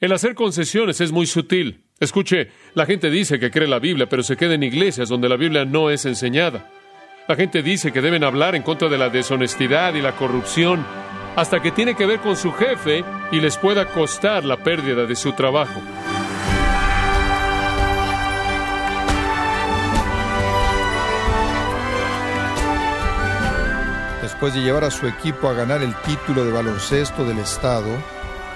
El hacer concesiones es muy sutil. Escuche, la gente dice que cree la Biblia, pero se queda en iglesias donde la Biblia no es enseñada. La gente dice que deben hablar en contra de la deshonestidad y la corrupción, hasta que tiene que ver con su jefe y les pueda costar la pérdida de su trabajo. Después de llevar a su equipo a ganar el título de baloncesto del Estado,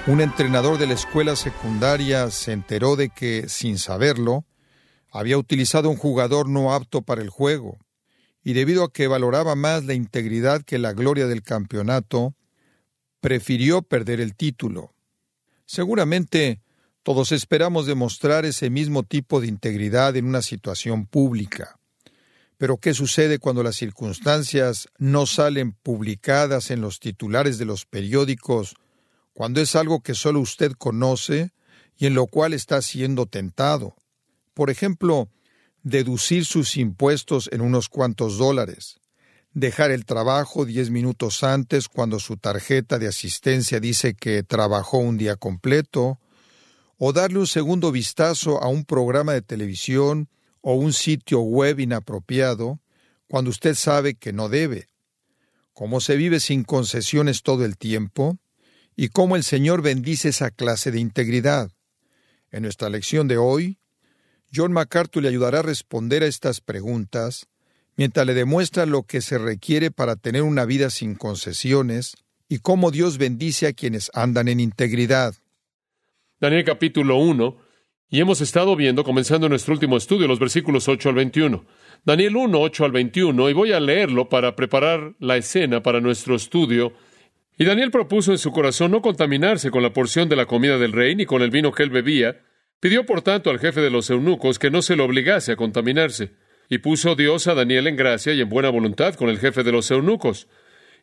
un entrenador de la escuela secundaria se enteró de que, sin saberlo, había utilizado un jugador no apto para el juego, y debido a que valoraba más la integridad que la gloria del campeonato, prefirió perder el título. Seguramente todos esperamos demostrar ese mismo tipo de integridad en una situación pública. Pero ¿qué sucede cuando las circunstancias no salen publicadas en los titulares de los periódicos, cuando es algo que solo usted conoce y en lo cual está siendo tentado? Por ejemplo, deducir sus impuestos en unos cuantos dólares, dejar el trabajo diez minutos antes cuando su tarjeta de asistencia dice que trabajó un día completo, o darle un segundo vistazo a un programa de televisión o un sitio web inapropiado cuando usted sabe que no debe, cómo se vive sin concesiones todo el tiempo y cómo el Señor bendice esa clase de integridad. En nuestra lección de hoy, John MacArthur le ayudará a responder a estas preguntas mientras le demuestra lo que se requiere para tener una vida sin concesiones y cómo Dios bendice a quienes andan en integridad. Daniel capítulo 1 y hemos estado viendo, comenzando nuestro último estudio, los versículos 8 al 21. Daniel 1, 8 al 21, y voy a leerlo para preparar la escena para nuestro estudio. Y Daniel propuso en su corazón no contaminarse con la porción de la comida del rey ni con el vino que él bebía. Pidió, por tanto, al jefe de los eunucos que no se lo obligase a contaminarse. Y puso Dios a Daniel en gracia y en buena voluntad con el jefe de los eunucos.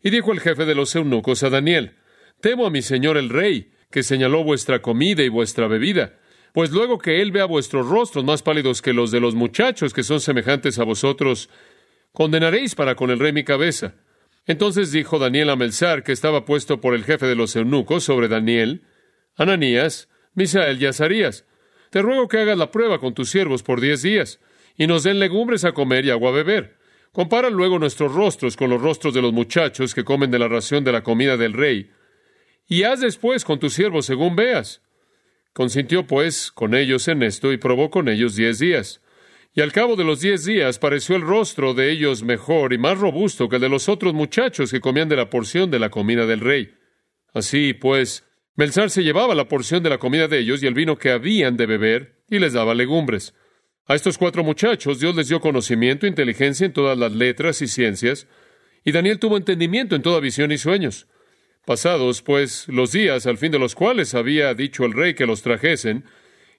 Y dijo el jefe de los eunucos a Daniel, Temo a mi señor el rey, que señaló vuestra comida y vuestra bebida pues luego que Él vea vuestros rostros más pálidos que los de los muchachos que son semejantes a vosotros, condenaréis para con el rey mi cabeza. Entonces dijo Daniel a Melzar, que estaba puesto por el jefe de los eunucos sobre Daniel, Ananías, Misael y Azarías, te ruego que hagas la prueba con tus siervos por diez días, y nos den legumbres a comer y agua a beber. Compara luego nuestros rostros con los rostros de los muchachos que comen de la ración de la comida del rey, y haz después con tus siervos según veas. Consintió pues con ellos en esto y probó con ellos diez días. Y al cabo de los diez días pareció el rostro de ellos mejor y más robusto que el de los otros muchachos que comían de la porción de la comida del rey. Así pues, Melzar se llevaba la porción de la comida de ellos y el vino que habían de beber, y les daba legumbres. A estos cuatro muchachos Dios les dio conocimiento e inteligencia en todas las letras y ciencias, y Daniel tuvo entendimiento en toda visión y sueños. Pasados, pues, los días al fin de los cuales había dicho el rey que los trajesen,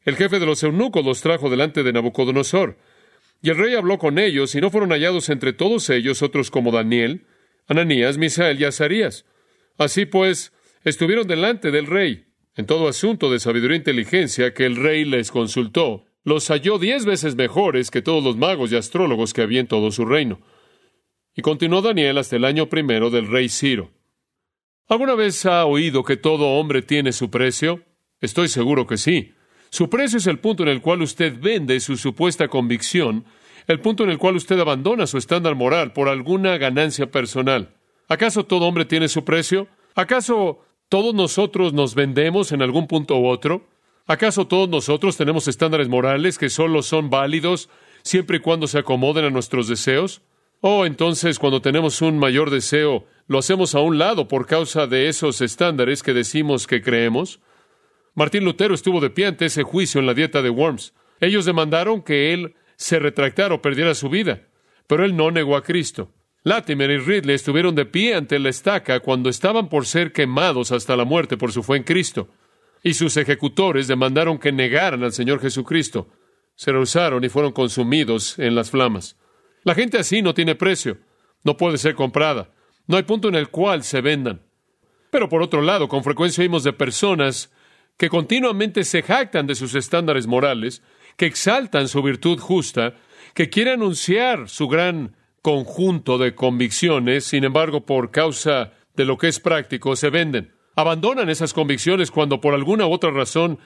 el jefe de los eunucos los trajo delante de Nabucodonosor. Y el rey habló con ellos, y no fueron hallados entre todos ellos otros como Daniel, Ananías, Misael y Azarías. Así pues, estuvieron delante del rey. En todo asunto de sabiduría e inteligencia que el rey les consultó, los halló diez veces mejores que todos los magos y astrólogos que había en todo su reino. Y continuó Daniel hasta el año primero del rey Ciro. ¿Alguna vez ha oído que todo hombre tiene su precio? Estoy seguro que sí. Su precio es el punto en el cual usted vende su supuesta convicción, el punto en el cual usted abandona su estándar moral por alguna ganancia personal. ¿Acaso todo hombre tiene su precio? ¿Acaso todos nosotros nos vendemos en algún punto u otro? ¿Acaso todos nosotros tenemos estándares morales que solo son válidos siempre y cuando se acomoden a nuestros deseos? Oh, entonces cuando tenemos un mayor deseo, lo hacemos a un lado por causa de esos estándares que decimos que creemos. Martín Lutero estuvo de pie ante ese juicio en la dieta de Worms. Ellos demandaron que él se retractara o perdiera su vida, pero él no negó a Cristo. Latimer y Ridley estuvieron de pie ante la estaca cuando estaban por ser quemados hasta la muerte por su fe en Cristo. Y sus ejecutores demandaron que negaran al Señor Jesucristo. Se rehusaron y fueron consumidos en las flamas. La gente así no tiene precio, no puede ser comprada, no hay punto en el cual se vendan. Pero por otro lado, con frecuencia oímos de personas que continuamente se jactan de sus estándares morales, que exaltan su virtud justa, que quieren anunciar su gran conjunto de convicciones, sin embargo, por causa de lo que es práctico, se venden. Abandonan esas convicciones cuando por alguna u otra razón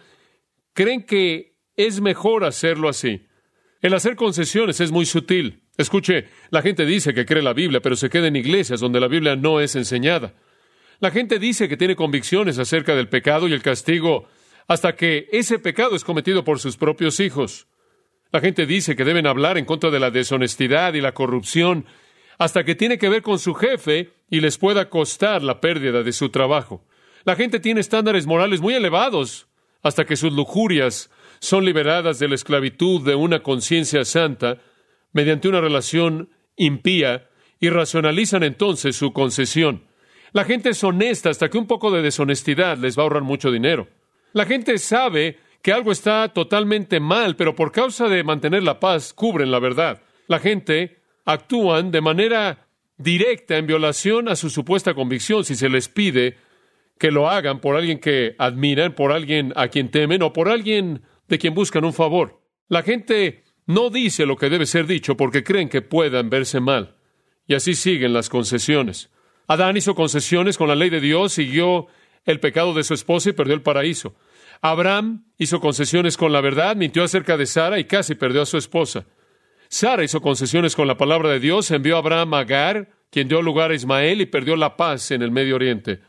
creen que es mejor hacerlo así. El hacer concesiones es muy sutil. Escuche, la gente dice que cree la Biblia, pero se queda en iglesias donde la Biblia no es enseñada. La gente dice que tiene convicciones acerca del pecado y el castigo hasta que ese pecado es cometido por sus propios hijos. La gente dice que deben hablar en contra de la deshonestidad y la corrupción hasta que tiene que ver con su jefe y les pueda costar la pérdida de su trabajo. La gente tiene estándares morales muy elevados hasta que sus lujurias son liberadas de la esclavitud de una conciencia santa mediante una relación impía y racionalizan entonces su concesión. La gente es honesta hasta que un poco de deshonestidad les va a ahorrar mucho dinero. La gente sabe que algo está totalmente mal, pero por causa de mantener la paz cubren la verdad. La gente actúan de manera directa en violación a su supuesta convicción si se les pide que lo hagan por alguien que admiran, por alguien a quien temen o por alguien de quien buscan un favor. La gente no dice lo que debe ser dicho porque creen que puedan verse mal. Y así siguen las concesiones. Adán hizo concesiones con la ley de Dios, siguió el pecado de su esposa y perdió el paraíso. Abraham hizo concesiones con la verdad, mintió acerca de Sara y casi perdió a su esposa. Sara hizo concesiones con la palabra de Dios, envió a Abraham a Agar, quien dio lugar a Ismael y perdió la paz en el Medio Oriente.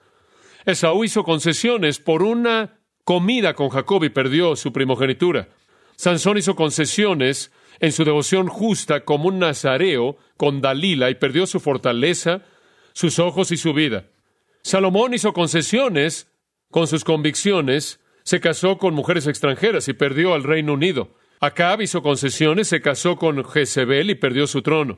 Esaú hizo concesiones por una comida con Jacob y perdió su primogenitura. Sansón hizo concesiones en su devoción justa como un nazareo con Dalila y perdió su fortaleza, sus ojos y su vida. Salomón hizo concesiones con sus convicciones, se casó con mujeres extranjeras y perdió al Reino Unido. Acab hizo concesiones, se casó con Jezebel y perdió su trono.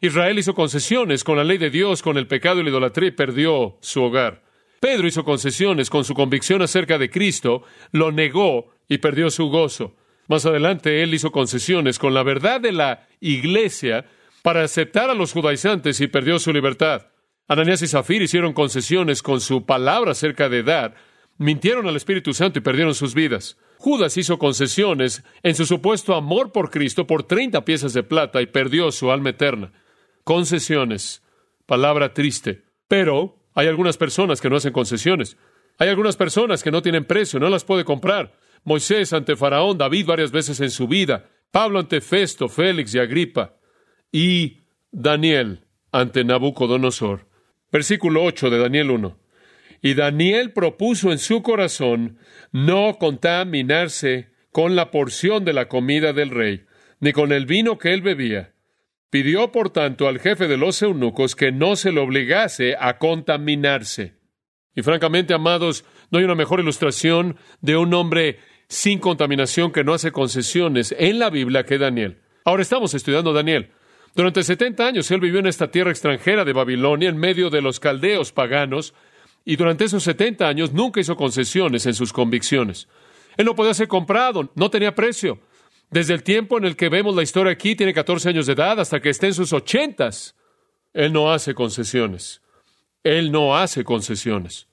Israel hizo concesiones con la ley de Dios, con el pecado y la idolatría y perdió su hogar. Pedro hizo concesiones con su convicción acerca de Cristo, lo negó y perdió su gozo. Más adelante, él hizo concesiones con la verdad de la iglesia para aceptar a los judaizantes y perdió su libertad. Ananías y Zafir hicieron concesiones con su palabra acerca de dar, mintieron al Espíritu Santo y perdieron sus vidas. Judas hizo concesiones en su supuesto amor por Cristo por treinta piezas de plata y perdió su alma eterna. Concesiones. Palabra triste. Pero hay algunas personas que no hacen concesiones. Hay algunas personas que no tienen precio, no las puede comprar. Moisés ante Faraón, David varias veces en su vida, Pablo ante Festo, Félix y Agripa, y Daniel ante Nabucodonosor. Versículo 8 de Daniel 1. Y Daniel propuso en su corazón no contaminarse con la porción de la comida del rey, ni con el vino que él bebía. Pidió, por tanto, al jefe de los eunucos que no se le obligase a contaminarse. Y francamente, amados, no hay una mejor ilustración de un hombre sin contaminación que no hace concesiones en la Biblia que Daniel. Ahora estamos estudiando Daniel. Durante setenta años él vivió en esta tierra extranjera de Babilonia, en medio de los caldeos paganos, y durante esos setenta años nunca hizo concesiones en sus convicciones. Él no podía ser comprado, no tenía precio. Desde el tiempo en el que vemos la historia aquí, tiene catorce años de edad, hasta que esté en sus ochentas. Él no hace concesiones. Él no hace concesiones.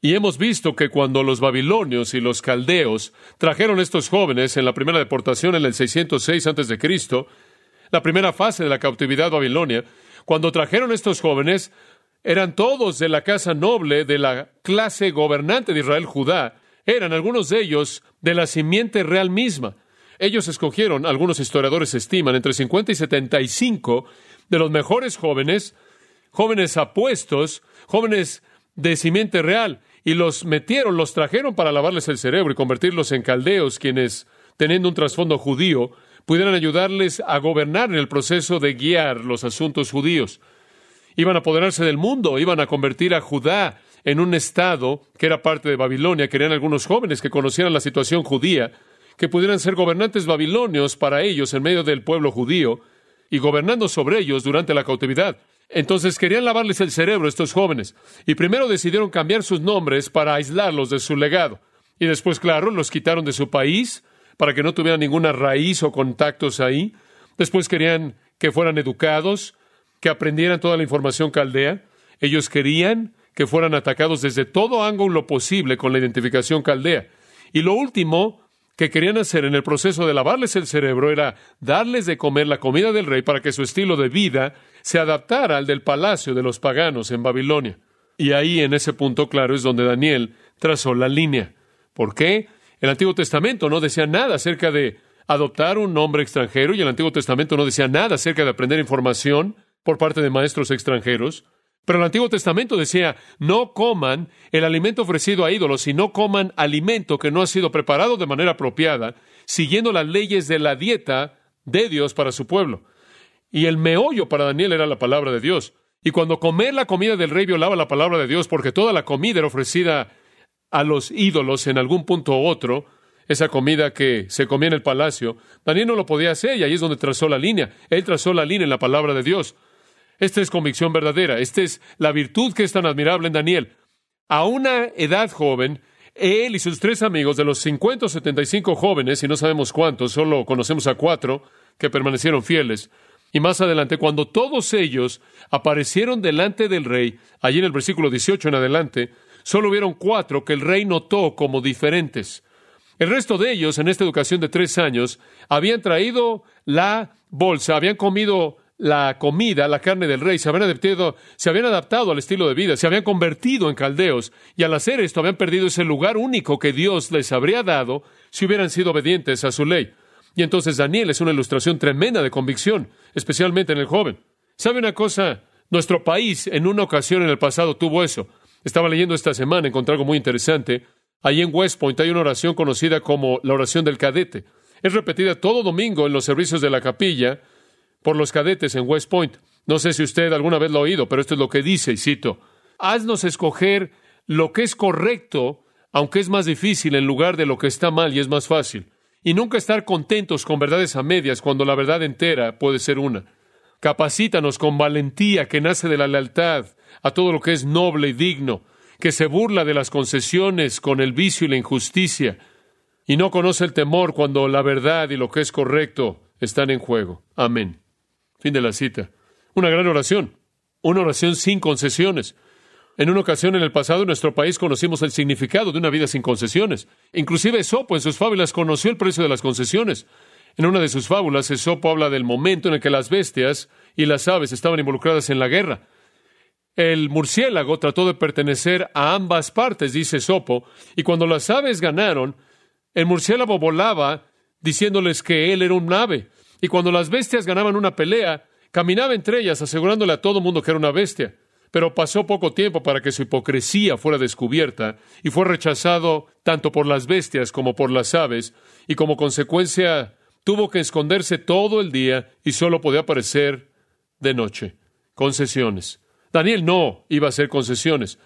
Y hemos visto que cuando los babilonios y los caldeos trajeron estos jóvenes en la primera deportación en el 606 a.C., la primera fase de la cautividad babilonia, cuando trajeron estos jóvenes, eran todos de la casa noble de la clase gobernante de Israel Judá, eran algunos de ellos de la simiente real misma. Ellos escogieron, algunos historiadores estiman, entre 50 y 75 de los mejores jóvenes, jóvenes apuestos, jóvenes de simiente real, y los metieron, los trajeron para lavarles el cerebro y convertirlos en caldeos, quienes, teniendo un trasfondo judío, pudieran ayudarles a gobernar en el proceso de guiar los asuntos judíos. Iban a apoderarse del mundo, iban a convertir a Judá en un estado que era parte de Babilonia. Querían algunos jóvenes que conocieran la situación judía, que pudieran ser gobernantes babilonios para ellos en medio del pueblo judío y gobernando sobre ellos durante la cautividad. Entonces querían lavarles el cerebro estos jóvenes, y primero decidieron cambiar sus nombres para aislarlos de su legado. Y después, claro, los quitaron de su país para que no tuvieran ninguna raíz o contactos ahí. Después querían que fueran educados, que aprendieran toda la información caldea. Ellos querían que fueran atacados desde todo ángulo posible con la identificación caldea. Y lo último que querían hacer en el proceso de lavarles el cerebro era darles de comer la comida del rey para que su estilo de vida se adaptara al del palacio de los paganos en Babilonia. Y ahí, en ese punto claro, es donde Daniel trazó la línea. ¿Por qué? El Antiguo Testamento no decía nada acerca de adoptar un nombre extranjero y el Antiguo Testamento no decía nada acerca de aprender información por parte de maestros extranjeros. Pero el Antiguo Testamento decía, no coman el alimento ofrecido a ídolos y no coman alimento que no ha sido preparado de manera apropiada, siguiendo las leyes de la dieta de Dios para su pueblo. Y el meollo para Daniel era la palabra de Dios. Y cuando comer la comida del rey violaba la palabra de Dios, porque toda la comida era ofrecida a los ídolos en algún punto u otro, esa comida que se comía en el palacio, Daniel no lo podía hacer y ahí es donde trazó la línea. Él trazó la línea en la palabra de Dios. Esta es convicción verdadera, esta es la virtud que es tan admirable en Daniel. A una edad joven, él y sus tres amigos, de los 50 o 75 jóvenes, y no sabemos cuántos, solo conocemos a cuatro que permanecieron fieles, y más adelante, cuando todos ellos aparecieron delante del rey, allí en el versículo 18 en adelante, solo hubieron cuatro que el rey notó como diferentes. El resto de ellos, en esta educación de tres años, habían traído la bolsa, habían comido la comida, la carne del rey, se habían adaptado, se habían adaptado al estilo de vida, se habían convertido en caldeos, y al hacer esto habían perdido ese lugar único que Dios les habría dado si hubieran sido obedientes a su ley. Y entonces Daniel es una ilustración tremenda de convicción, especialmente en el joven. ¿Sabe una cosa? Nuestro país en una ocasión en el pasado tuvo eso. Estaba leyendo esta semana, encontré algo muy interesante. Allí en West Point hay una oración conocida como la oración del cadete. Es repetida todo domingo en los servicios de la capilla por los cadetes en West Point. No sé si usted alguna vez lo ha oído, pero esto es lo que dice, y cito, haznos escoger lo que es correcto, aunque es más difícil, en lugar de lo que está mal y es más fácil y nunca estar contentos con verdades a medias cuando la verdad entera puede ser una. Capacítanos con valentía que nace de la lealtad a todo lo que es noble y digno, que se burla de las concesiones con el vicio y la injusticia, y no conoce el temor cuando la verdad y lo que es correcto están en juego. Amén. Fin de la cita. Una gran oración. Una oración sin concesiones. En una ocasión en el pasado en nuestro país conocimos el significado de una vida sin concesiones. Inclusive Esopo en sus fábulas conoció el precio de las concesiones. En una de sus fábulas, Esopo habla del momento en el que las bestias y las aves estaban involucradas en la guerra. El murciélago trató de pertenecer a ambas partes, dice Esopo, y cuando las aves ganaron, el murciélago volaba diciéndoles que él era un ave. Y cuando las bestias ganaban una pelea, caminaba entre ellas asegurándole a todo mundo que era una bestia. Pero pasó poco tiempo para que su hipocresía fuera descubierta y fue rechazado tanto por las bestias como por las aves, y como consecuencia tuvo que esconderse todo el día y solo podía aparecer de noche. Concesiones. Daniel no iba a hacer concesiones,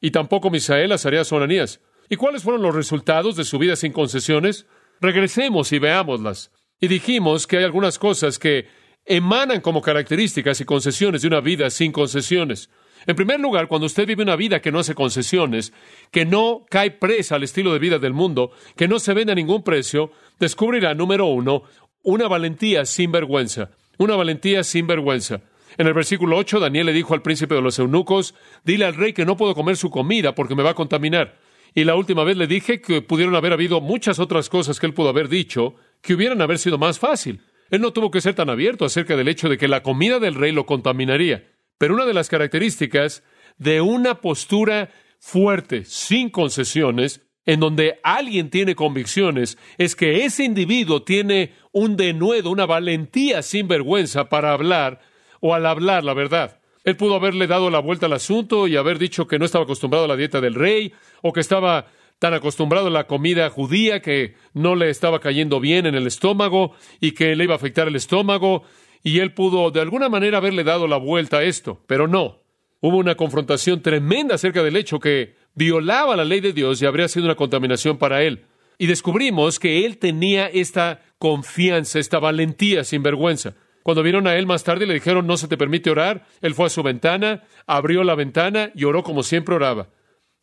y tampoco Misael haría sonanías. ¿Y cuáles fueron los resultados de su vida sin concesiones? Regresemos y veámoslas. Y dijimos que hay algunas cosas que emanan como características y concesiones de una vida sin concesiones. En primer lugar, cuando usted vive una vida que no hace concesiones, que no cae presa al estilo de vida del mundo, que no se vende a ningún precio, descubrirá, número uno, una valentía sin vergüenza. Una valentía sin vergüenza. En el versículo 8, Daniel le dijo al príncipe de los eunucos, dile al rey que no puedo comer su comida porque me va a contaminar. Y la última vez le dije que pudieron haber habido muchas otras cosas que él pudo haber dicho que hubieran haber sido más fácil. Él no tuvo que ser tan abierto acerca del hecho de que la comida del rey lo contaminaría. Pero una de las características de una postura fuerte, sin concesiones, en donde alguien tiene convicciones, es que ese individuo tiene un denuedo, una valentía sin vergüenza para hablar o al hablar la verdad. Él pudo haberle dado la vuelta al asunto y haber dicho que no estaba acostumbrado a la dieta del rey o que estaba tan acostumbrado a la comida judía que no le estaba cayendo bien en el estómago y que le iba a afectar el estómago, y él pudo de alguna manera haberle dado la vuelta a esto, pero no. Hubo una confrontación tremenda acerca del hecho que violaba la ley de Dios y habría sido una contaminación para él. Y descubrimos que él tenía esta confianza, esta valentía sin vergüenza. Cuando vieron a él más tarde le dijeron no se te permite orar, él fue a su ventana, abrió la ventana y oró como siempre oraba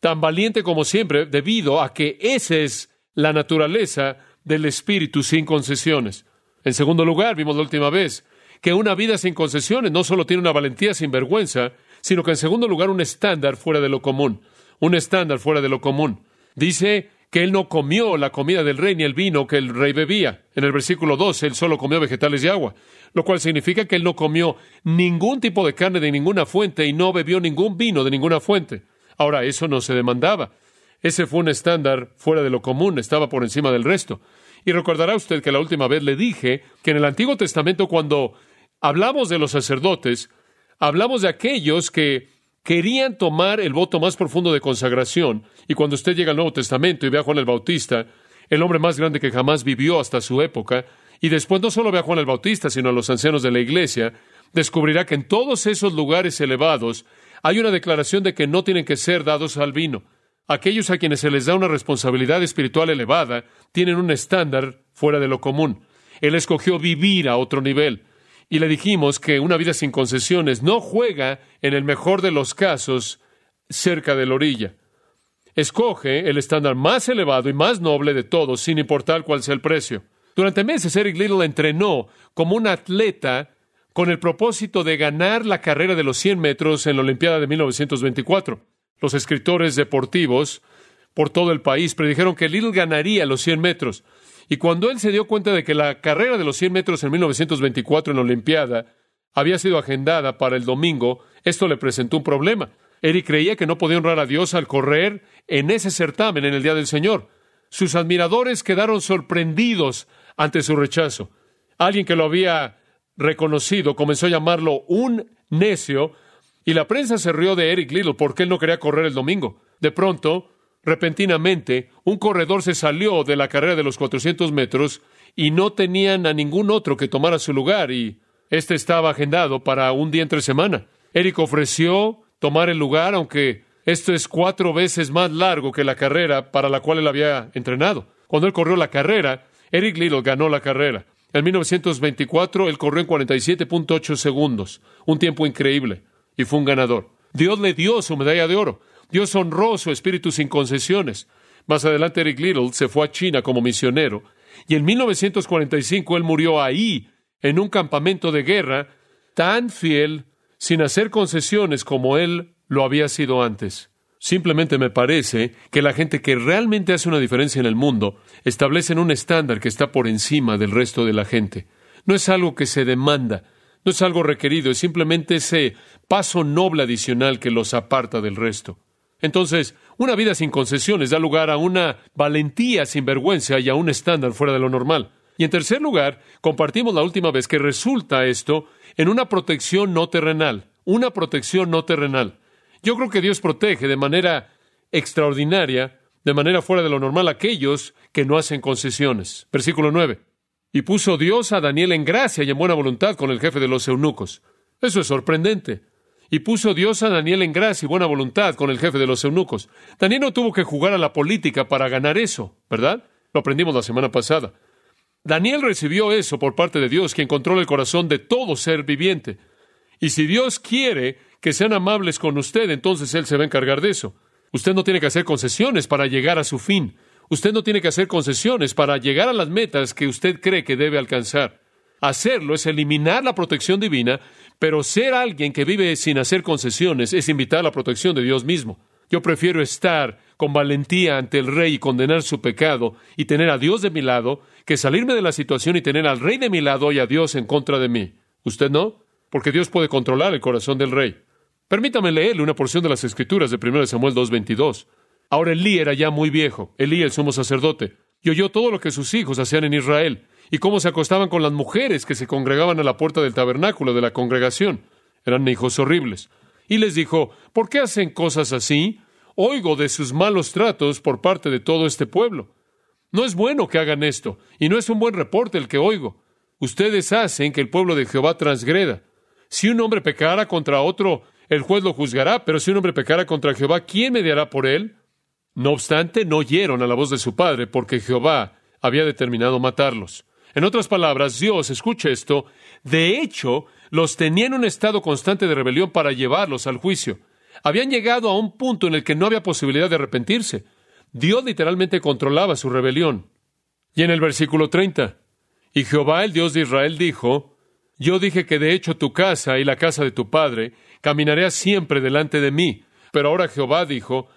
tan valiente como siempre, debido a que esa es la naturaleza del espíritu sin concesiones. En segundo lugar, vimos la última vez que una vida sin concesiones no solo tiene una valentía sin vergüenza, sino que en segundo lugar un estándar fuera de lo común, un estándar fuera de lo común. Dice que él no comió la comida del rey ni el vino que el rey bebía. En el versículo 12, él solo comió vegetales y agua, lo cual significa que él no comió ningún tipo de carne de ninguna fuente y no bebió ningún vino de ninguna fuente. Ahora, eso no se demandaba. Ese fue un estándar fuera de lo común, estaba por encima del resto. Y recordará usted que la última vez le dije que en el Antiguo Testamento cuando hablamos de los sacerdotes, hablamos de aquellos que querían tomar el voto más profundo de consagración. Y cuando usted llega al Nuevo Testamento y ve a Juan el Bautista, el hombre más grande que jamás vivió hasta su época, y después no solo ve a Juan el Bautista, sino a los ancianos de la iglesia, descubrirá que en todos esos lugares elevados hay una declaración de que no tienen que ser dados al vino. Aquellos a quienes se les da una responsabilidad espiritual elevada tienen un estándar fuera de lo común. Él escogió vivir a otro nivel y le dijimos que una vida sin concesiones no juega, en el mejor de los casos, cerca de la orilla. Escoge el estándar más elevado y más noble de todos, sin importar cuál sea el precio. Durante meses, Eric Little entrenó como un atleta con el propósito de ganar la carrera de los 100 metros en la Olimpiada de 1924. Los escritores deportivos por todo el país predijeron que Little ganaría los 100 metros. Y cuando él se dio cuenta de que la carrera de los 100 metros en 1924 en la Olimpiada había sido agendada para el domingo, esto le presentó un problema. Eric creía que no podía honrar a Dios al correr en ese certamen en el Día del Señor. Sus admiradores quedaron sorprendidos ante su rechazo. Alguien que lo había reconocido comenzó a llamarlo un necio y la prensa se rió de Eric Little porque él no quería correr el domingo. De pronto, Repentinamente, un corredor se salió de la carrera de los 400 metros y no tenían a ningún otro que tomara su lugar y este estaba agendado para un día entre semana. Eric ofreció tomar el lugar, aunque esto es cuatro veces más largo que la carrera para la cual él había entrenado. Cuando él corrió la carrera, Eric Little ganó la carrera. En 1924 él corrió en 47.8 segundos, un tiempo increíble, y fue un ganador. Dios le dio su medalla de oro. Dios honró su espíritu sin concesiones. Más adelante Eric Little se fue a China como misionero y en 1945 él murió ahí, en un campamento de guerra, tan fiel, sin hacer concesiones como él lo había sido antes. Simplemente me parece que la gente que realmente hace una diferencia en el mundo establecen un estándar que está por encima del resto de la gente. No es algo que se demanda, no es algo requerido, es simplemente ese paso noble adicional que los aparta del resto. Entonces, una vida sin concesiones da lugar a una valentía sin vergüenza y a un estándar fuera de lo normal. Y en tercer lugar, compartimos la última vez que resulta esto en una protección no terrenal, una protección no terrenal. Yo creo que Dios protege de manera extraordinaria, de manera fuera de lo normal, a aquellos que no hacen concesiones. Versículo 9. Y puso Dios a Daniel en gracia y en buena voluntad con el jefe de los eunucos. Eso es sorprendente. Y puso Dios a Daniel en gracia y buena voluntad con el jefe de los eunucos. Daniel no tuvo que jugar a la política para ganar eso, ¿verdad? Lo aprendimos la semana pasada. Daniel recibió eso por parte de Dios, quien controla el corazón de todo ser viviente. Y si Dios quiere que sean amables con usted, entonces Él se va a encargar de eso. Usted no tiene que hacer concesiones para llegar a su fin. Usted no tiene que hacer concesiones para llegar a las metas que usted cree que debe alcanzar. Hacerlo es eliminar la protección divina pero ser alguien que vive sin hacer concesiones es invitar a la protección de Dios mismo. Yo prefiero estar con valentía ante el rey y condenar su pecado y tener a Dios de mi lado que salirme de la situación y tener al rey de mi lado y a Dios en contra de mí. ¿Usted no? Porque Dios puede controlar el corazón del rey. Permítame leerle una porción de las Escrituras de 1 Samuel 2.22. Ahora Elí era ya muy viejo, Elí el sumo sacerdote, y oyó todo lo que sus hijos hacían en Israel, y cómo se acostaban con las mujeres que se congregaban a la puerta del tabernáculo de la congregación. Eran hijos horribles. Y les dijo, ¿por qué hacen cosas así? Oigo de sus malos tratos por parte de todo este pueblo. No es bueno que hagan esto, y no es un buen reporte el que oigo. Ustedes hacen que el pueblo de Jehová transgreda. Si un hombre pecara contra otro, el juez lo juzgará, pero si un hombre pecara contra Jehová, ¿quién mediará por él? No obstante, no oyeron a la voz de su padre, porque Jehová había determinado matarlos. En otras palabras, Dios, escuche esto, de hecho, los tenía en un estado constante de rebelión para llevarlos al juicio. Habían llegado a un punto en el que no había posibilidad de arrepentirse. Dios literalmente controlaba su rebelión. Y en el versículo 30, y Jehová, el Dios de Israel, dijo, Yo dije que de hecho tu casa y la casa de tu padre caminaré siempre delante de mí. Pero ahora Jehová dijo,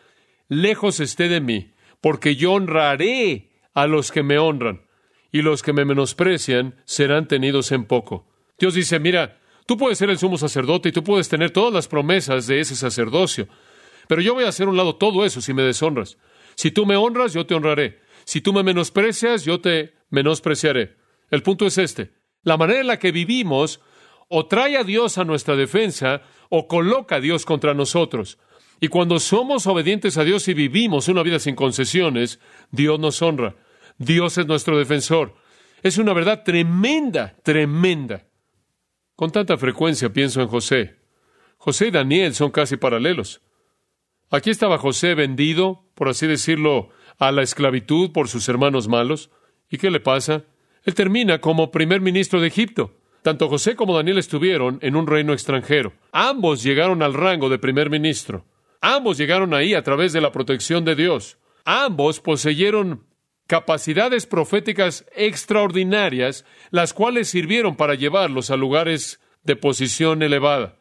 Lejos esté de mí, porque yo honraré a los que me honran, y los que me menosprecian serán tenidos en poco. Dios dice, mira, tú puedes ser el sumo sacerdote y tú puedes tener todas las promesas de ese sacerdocio, pero yo voy a hacer un lado todo eso si me deshonras. Si tú me honras, yo te honraré. Si tú me menosprecias, yo te menospreciaré. El punto es este. La manera en la que vivimos o trae a Dios a nuestra defensa o coloca a Dios contra nosotros. Y cuando somos obedientes a Dios y vivimos una vida sin concesiones, Dios nos honra. Dios es nuestro defensor. Es una verdad tremenda, tremenda. Con tanta frecuencia pienso en José. José y Daniel son casi paralelos. Aquí estaba José vendido, por así decirlo, a la esclavitud por sus hermanos malos. ¿Y qué le pasa? Él termina como primer ministro de Egipto. Tanto José como Daniel estuvieron en un reino extranjero. Ambos llegaron al rango de primer ministro. Ambos llegaron ahí a través de la protección de Dios. Ambos poseyeron capacidades proféticas extraordinarias, las cuales sirvieron para llevarlos a lugares de posición elevada.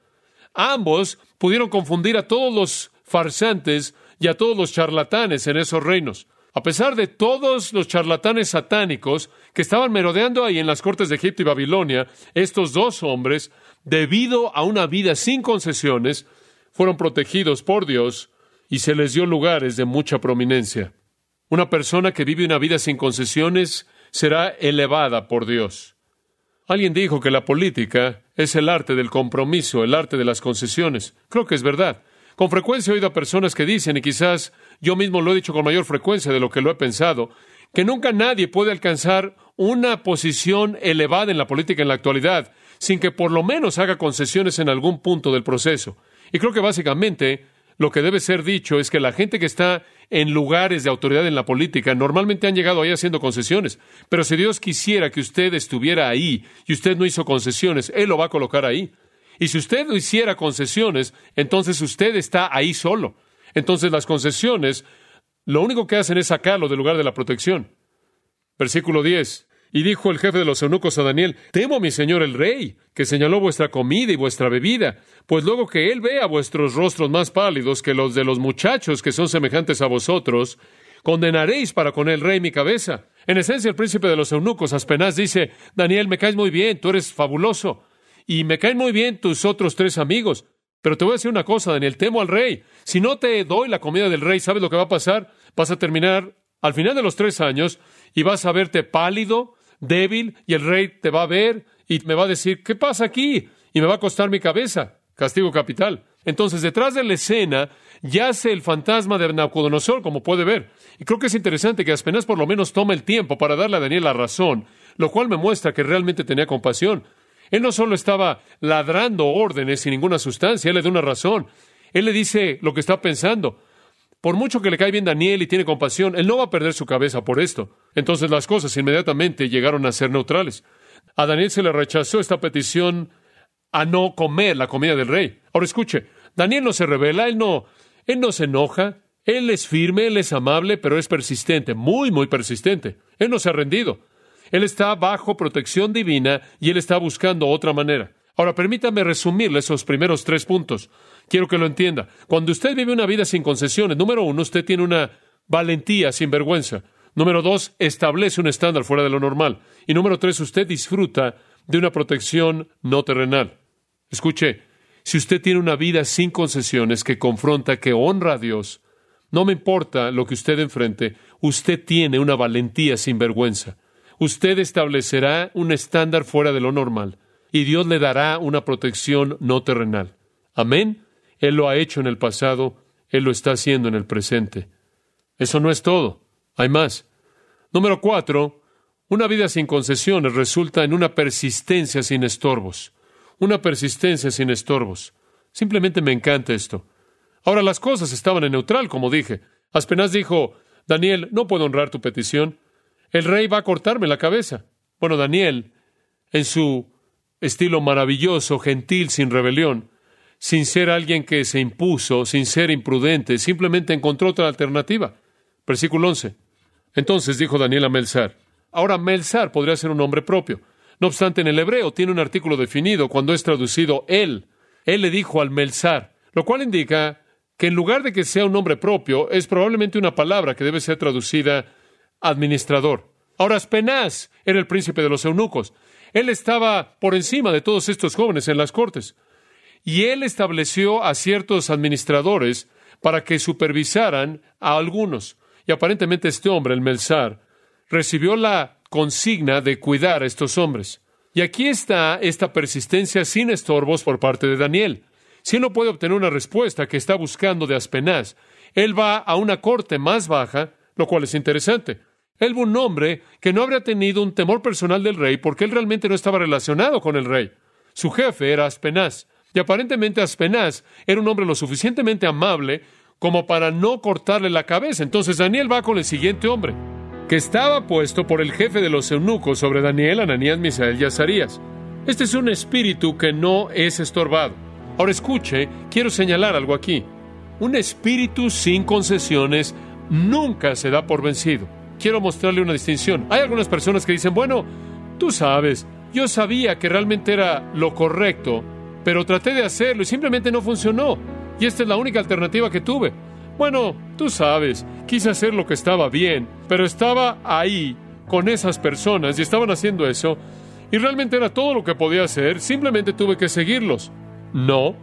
Ambos pudieron confundir a todos los farsantes y a todos los charlatanes en esos reinos. A pesar de todos los charlatanes satánicos que estaban merodeando ahí en las cortes de Egipto y Babilonia, estos dos hombres, debido a una vida sin concesiones, fueron protegidos por Dios y se les dio lugares de mucha prominencia. Una persona que vive una vida sin concesiones será elevada por Dios. Alguien dijo que la política es el arte del compromiso, el arte de las concesiones. Creo que es verdad. Con frecuencia he oído a personas que dicen, y quizás yo mismo lo he dicho con mayor frecuencia de lo que lo he pensado, que nunca nadie puede alcanzar una posición elevada en la política en la actualidad sin que por lo menos haga concesiones en algún punto del proceso. Y creo que básicamente lo que debe ser dicho es que la gente que está en lugares de autoridad en la política normalmente han llegado ahí haciendo concesiones. Pero si Dios quisiera que usted estuviera ahí y usted no hizo concesiones, Él lo va a colocar ahí. Y si usted no hiciera concesiones, entonces usted está ahí solo. Entonces las concesiones lo único que hacen es sacarlo del lugar de la protección. Versículo 10. Y dijo el jefe de los eunucos a Daniel, temo mi señor el rey, que señaló vuestra comida y vuestra bebida, pues luego que él vea vuestros rostros más pálidos que los de los muchachos que son semejantes a vosotros, condenaréis para con el rey mi cabeza. En esencia, el príncipe de los eunucos, Aspenaz, dice, Daniel, me caes muy bien, tú eres fabuloso, y me caen muy bien tus otros tres amigos. Pero te voy a decir una cosa, Daniel, temo al rey. Si no te doy la comida del rey, ¿sabes lo que va a pasar? Vas a terminar al final de los tres años y vas a verte pálido, débil, y el rey te va a ver y me va a decir, ¿qué pasa aquí? Y me va a costar mi cabeza. Castigo capital. Entonces, detrás de la escena yace el fantasma de Nabucodonosor, como puede ver. Y creo que es interesante que apenas por lo menos tome el tiempo para darle a Daniel la razón, lo cual me muestra que realmente tenía compasión. Él no solo estaba ladrando órdenes sin ninguna sustancia, él le da una razón. Él le dice lo que está pensando. Por mucho que le cae bien Daniel y tiene compasión, él no va a perder su cabeza por esto. Entonces las cosas inmediatamente llegaron a ser neutrales. A Daniel se le rechazó esta petición a no comer la comida del rey. Ahora escuche, Daniel no se revela, él no, él no se enoja, él es firme, él es amable, pero es persistente, muy, muy persistente. Él no se ha rendido. Él está bajo protección divina y él está buscando otra manera. Ahora, permítame resumirle esos primeros tres puntos. Quiero que lo entienda. Cuando usted vive una vida sin concesiones, número uno, usted tiene una valentía sin vergüenza. Número dos, establece un estándar fuera de lo normal. Y número tres, usted disfruta de una protección no terrenal. Escuche, si usted tiene una vida sin concesiones que confronta, que honra a Dios, no me importa lo que usted enfrente, usted tiene una valentía sin vergüenza usted establecerá un estándar fuera de lo normal y Dios le dará una protección no terrenal. Amén. Él lo ha hecho en el pasado, Él lo está haciendo en el presente. Eso no es todo. Hay más. Número cuatro, una vida sin concesiones resulta en una persistencia sin estorbos. Una persistencia sin estorbos. Simplemente me encanta esto. Ahora las cosas estaban en neutral, como dije. Aspenas dijo, Daniel, no puedo honrar tu petición. El rey va a cortarme la cabeza. Bueno, Daniel, en su estilo maravilloso, gentil, sin rebelión, sin ser alguien que se impuso, sin ser imprudente, simplemente encontró otra alternativa. Versículo 11. Entonces dijo Daniel a Melzar. Ahora, Melzar podría ser un nombre propio. No obstante, en el hebreo tiene un artículo definido cuando es traducido él. Él le dijo al Melzar, lo cual indica que en lugar de que sea un nombre propio, es probablemente una palabra que debe ser traducida administrador. Ahora, Aspenaz era el príncipe de los eunucos. Él estaba por encima de todos estos jóvenes en las cortes. Y él estableció a ciertos administradores para que supervisaran a algunos. Y aparentemente este hombre, el Melzar, recibió la consigna de cuidar a estos hombres. Y aquí está esta persistencia sin estorbos por parte de Daniel. Si él no puede obtener una respuesta que está buscando de Aspenaz, él va a una corte más baja, lo cual es interesante. Él fue un hombre que no habría tenido un temor personal del rey porque él realmente no estaba relacionado con el rey. Su jefe era Aspenaz. Y aparentemente Aspenaz era un hombre lo suficientemente amable como para no cortarle la cabeza. Entonces Daniel va con el siguiente hombre, que estaba puesto por el jefe de los eunucos sobre Daniel, Ananías, Misael y Azarías. Este es un espíritu que no es estorbado. Ahora escuche, quiero señalar algo aquí. Un espíritu sin concesiones nunca se da por vencido quiero mostrarle una distinción. Hay algunas personas que dicen, bueno, tú sabes, yo sabía que realmente era lo correcto, pero traté de hacerlo y simplemente no funcionó. Y esta es la única alternativa que tuve. Bueno, tú sabes, quise hacer lo que estaba bien, pero estaba ahí con esas personas y estaban haciendo eso, y realmente era todo lo que podía hacer, simplemente tuve que seguirlos. No,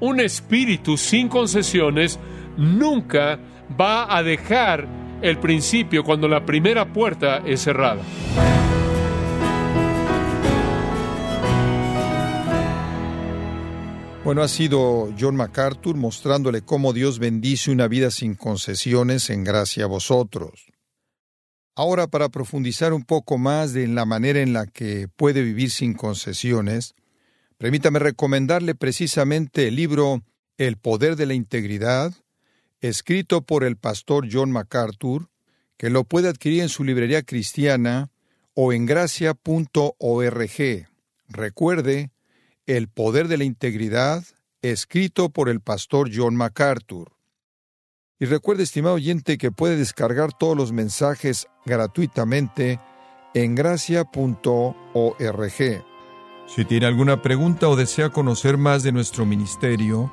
un espíritu sin concesiones nunca va a dejar el principio cuando la primera puerta es cerrada. Bueno, ha sido John MacArthur mostrándole cómo Dios bendice una vida sin concesiones en gracia a vosotros. Ahora, para profundizar un poco más en la manera en la que puede vivir sin concesiones, permítame recomendarle precisamente el libro El poder de la integridad, escrito por el pastor John MacArthur, que lo puede adquirir en su librería cristiana o en gracia.org. Recuerde, El poder de la integridad, escrito por el pastor John MacArthur. Y recuerde, estimado oyente, que puede descargar todos los mensajes gratuitamente en gracia.org. Si tiene alguna pregunta o desea conocer más de nuestro ministerio,